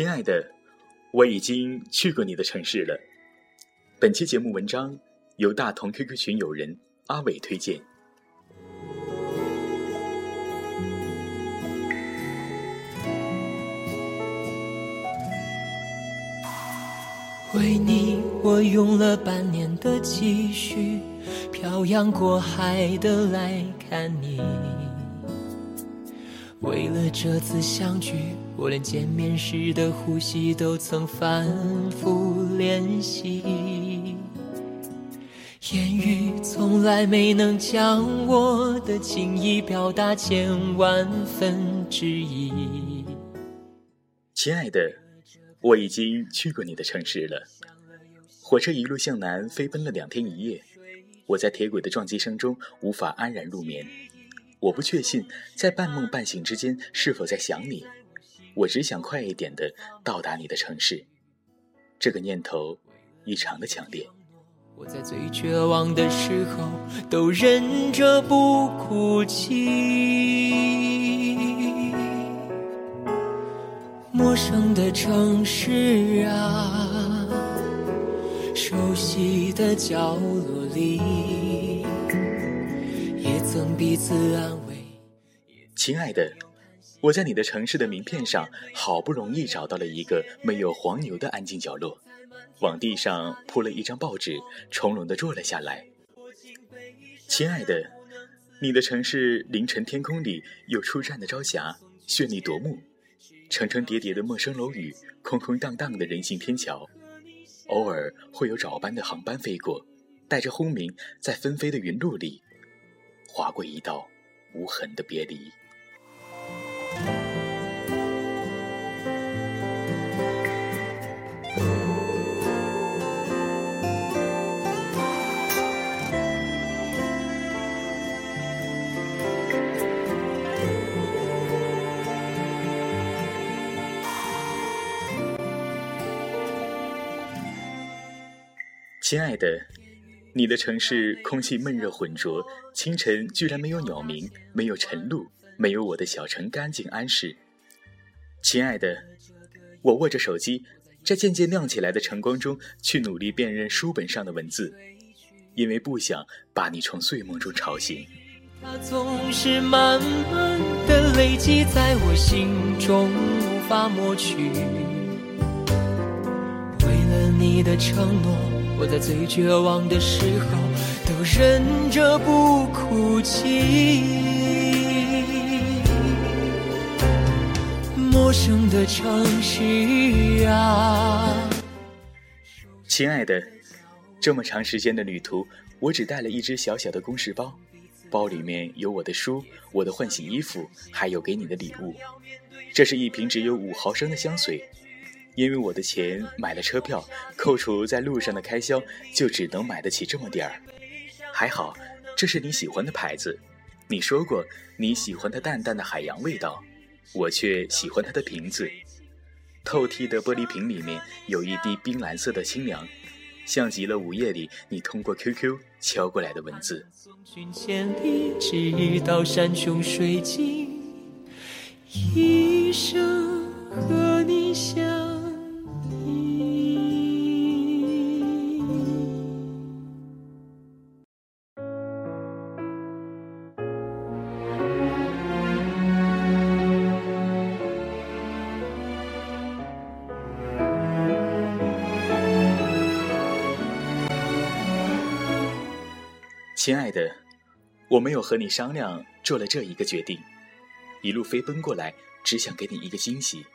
亲爱的，我已经去过你的城市了。本期节目文章由大同 QQ 群友人阿伟推荐。为你，我用了半年的积蓄，漂洋过海的来看你。为了这次相聚，我连见面时的呼吸都曾反复练习。言语从来没能将我的情意表达千万分之一。亲爱的。我已经去过你的城市了，火车一路向南飞奔了两天一夜，我在铁轨的撞击声中无法安然入眠。我不确信在半梦半醒之间是否在想你，我只想快一点的到达你的城市。这个念头异常的强烈。我在最绝望的时候都忍着不哭泣。陌生的城市啊，熟悉的角落里，也曾彼此安慰。亲爱的，我在你的城市的名片上好不容易找到了一个没有黄牛的安静角落，往地上铺了一张报纸，从容地坐了下来。亲爱的，你的城市凌晨天空里有出站的朝霞，绚丽夺目。层层叠叠的陌生楼宇，空空荡荡的人行天桥，偶尔会有早班的航班飞过，带着轰鸣，在纷飞的云路里，划过一道无痕的别离。亲爱的，你的城市空气闷热浑浊，清晨居然没有鸟鸣，没有晨露，没有我的小城干净安适。亲爱的，我握着手机，在渐渐亮起来的晨光中，去努力辨认书本上的文字，因为不想把你从睡梦中吵醒。它总是慢慢的累积在我心中，无法抹去。为了你的承诺。我在最绝望的时候都忍着不哭泣。陌生的城市啊，亲爱的，这么长时间的旅途，我只带了一只小小的公事包，包里面有我的书、我的换洗衣服，还有给你的礼物。这是一瓶只有五毫升的香水。因为我的钱买了车票，扣除在路上的开销，就只能买得起这么点儿。还好，这是你喜欢的牌子。你说过你喜欢它淡淡的海洋味道，我却喜欢它的瓶子。透剔的玻璃瓶里面有一滴冰蓝色的清凉，像极了午夜里你通过 QQ 敲过来的文字。直到山穷水尽，一生和你相。亲爱的，我没有和你商量，做了这一个决定，一路飞奔过来，只想给你一个惊喜。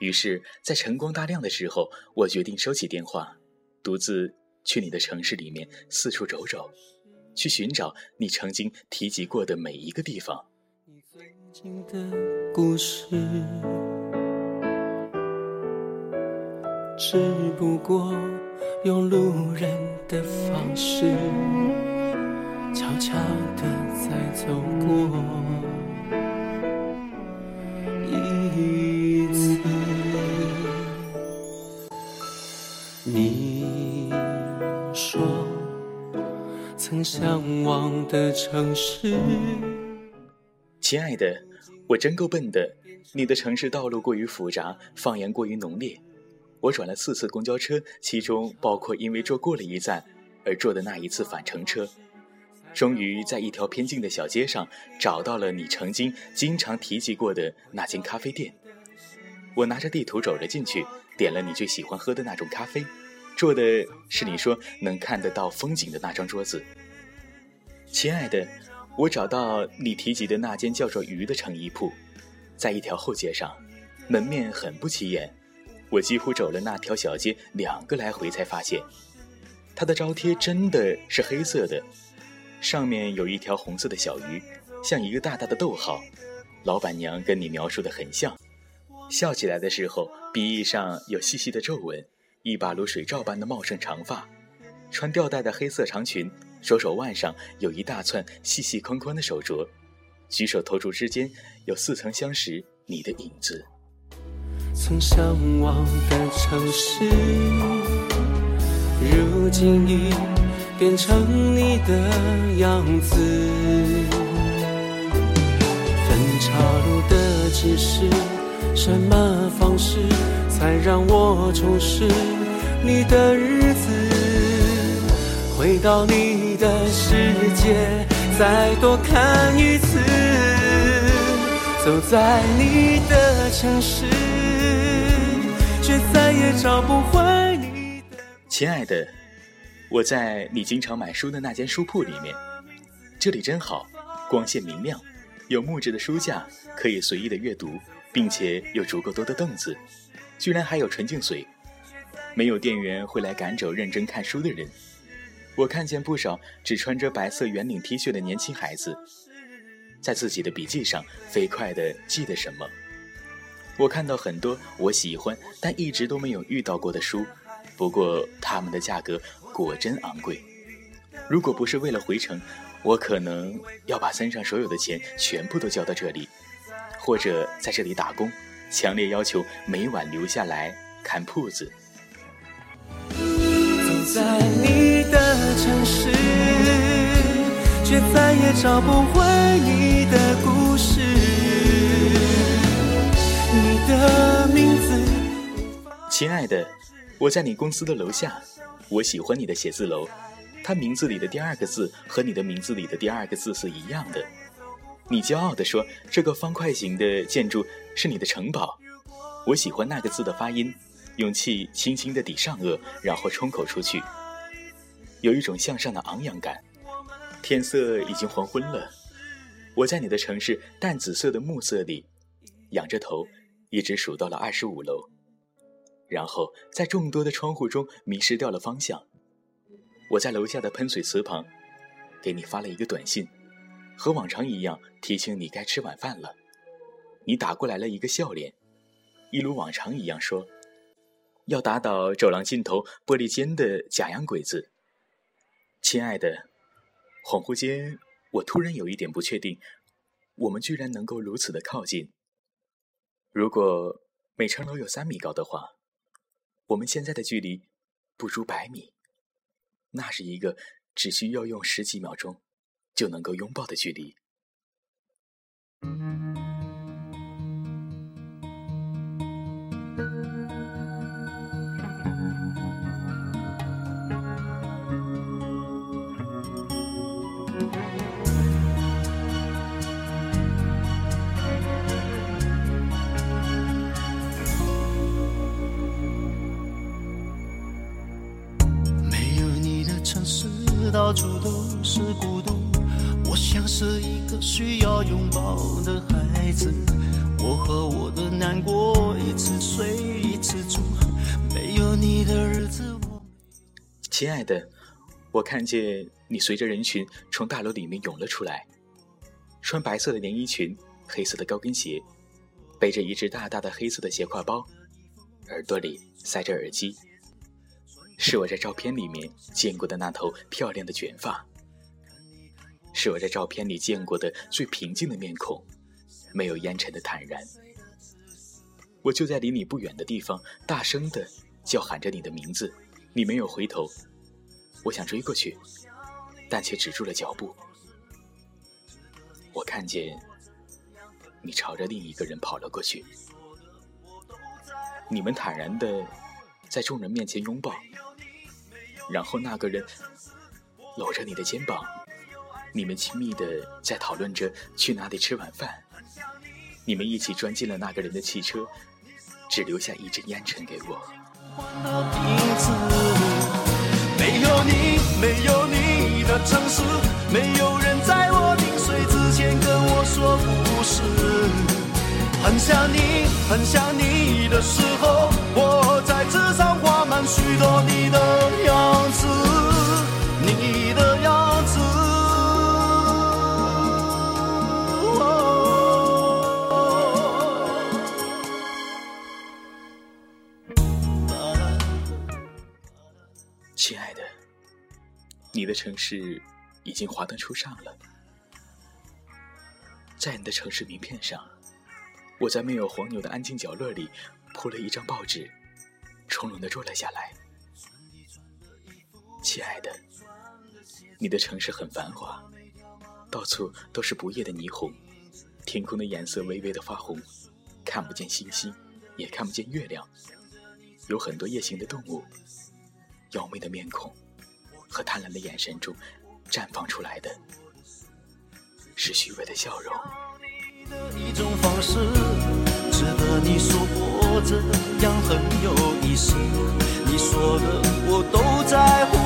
于是，在晨光大亮的时候，我决定收起电话，独自去你的城市里面四处走走，去寻找你曾经提及过的每一个地方。你曾经的故事，只不过用路人的方式。悄悄地在走过一次。你说曾向往的城市。亲爱的，我真够笨的，你的城市道路过于复杂，方言过于浓烈。我转了四次公交车，其中包括因为坐过了一站而坐的那一次返程车。终于在一条偏静的小街上找到了你曾经经常提及过的那间咖啡店。我拿着地图走了进去，点了你最喜欢喝的那种咖啡，坐的是你说能看得到风景的那张桌子。亲爱的，我找到你提及的那间叫做“鱼”的成衣铺，在一条后街上，门面很不起眼。我几乎走了那条小街两个来回，才发现，它的招贴真的是黑色的，上面有一条红色的小鱼，像一个大大的逗号。老板娘跟你描述的很像，笑起来的时候，鼻翼上有细细的皱纹，一把如水罩般的茂盛长发，穿吊带的黑色长裙。手手腕上有一大串细细宽宽的手镯，举手投足之间有似曾相识你的影子。曾向往的城市，如今已变成你的样子。分岔路的指示，什么方式才让我重拾你的日子？回到你的世界，再多看一次。走在你的城市，却再也找不回你的。亲爱的，我在你经常买书的那间书铺里面，这里真好，光线明亮，有木质的书架，可以随意的阅读，并且有足够多的凳子，居然还有纯净水，没有店员会来赶走认真看书的人。我看见不少只穿着白色圆领 T 恤的年轻孩子，在自己的笔记上飞快地记得什么。我看到很多我喜欢但一直都没有遇到过的书，不过它们的价格果真昂贵。如果不是为了回城，我可能要把身上所有的钱全部都交到这里，或者在这里打工，强烈要求每晚留下来看铺子。走在你的城市，却再也找不回你的故事。你的名字，亲爱的，我在你公司的楼下。我喜欢你的写字楼，它名字里的第二个字和你的名字里的第二个字是一样的。你骄傲地说，这个方块形的建筑是你的城堡。我喜欢那个字的发音。用气轻轻地抵上颚，然后冲口出去，有一种向上的昂扬感。天色已经黄昏了，我在你的城市淡紫色的暮色里，仰着头，一直数到了二十五楼，然后在众多的窗户中迷失掉了方向。我在楼下的喷水池旁，给你发了一个短信，和往常一样提醒你该吃晚饭了。你打过来了一个笑脸，一如往常一样说。要打倒走廊尽头玻璃间的假洋鬼子，亲爱的，恍惚间，我突然有一点不确定，我们居然能够如此的靠近。如果每层楼有三米高的话，我们现在的距离不足百米，那是一个只需要用十几秒钟就能够拥抱的距离。要拥抱的孩子。我和我的难过一次睡一次，没有你的日子。亲爱的，我看见你随着人群从大楼里面涌了出来，穿白色的连衣裙，黑色的高跟鞋，背着一只大大的黑色的斜挎包，耳朵里塞着耳机。是我在照片里面见过的那头漂亮的卷发，是我在照片里见过的最平静的面孔，没有烟尘的坦然。我就在离你不远的地方，大声的叫喊着你的名字，你没有回头。我想追过去，但却止住了脚步。我看见你朝着另一个人跑了过去。你们坦然的在众人面前拥抱，然后那个人搂着你的肩膀，你们亲密的在讨论着去哪里吃晚饭。你们一起钻进了那个人的汽车，只留下一阵烟尘给我。没有你，没有你的城市，没有人在我临睡之前跟我说故事。很想你，很想你的时候，亲爱的，你的城市已经华灯初上了，在你的城市名片上。我在没有黄牛的安静角落里铺了一张报纸，从容地坐了下来。亲爱的，你的城市很繁华，到处都是不夜的霓虹，天空的颜色微微的发红，看不见星星，也看不见月亮。有很多夜行的动物，妖媚的面孔和贪婪的眼神中绽放出来的是虚伪的笑容。的一种方式，值得你说我这样很有意思。你说的我都在乎。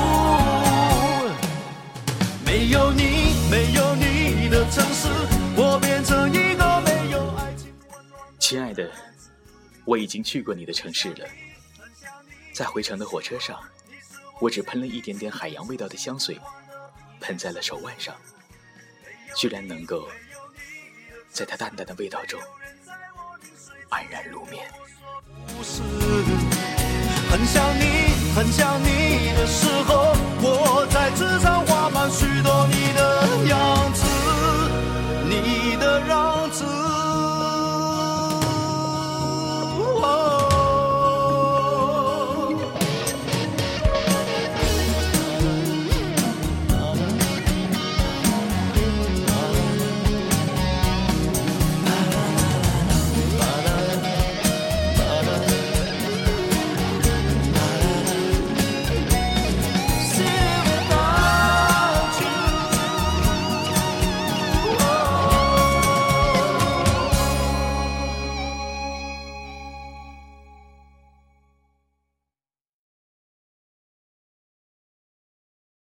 没有你，没有你的城市，我变成一个没有爱情。亲爱的，我已经去过你的城市了。在回程的火车上，我只喷了一点点海洋味道的香水，喷在了手腕上，居然能够。在它淡淡的味道中安然入眠很想你很想你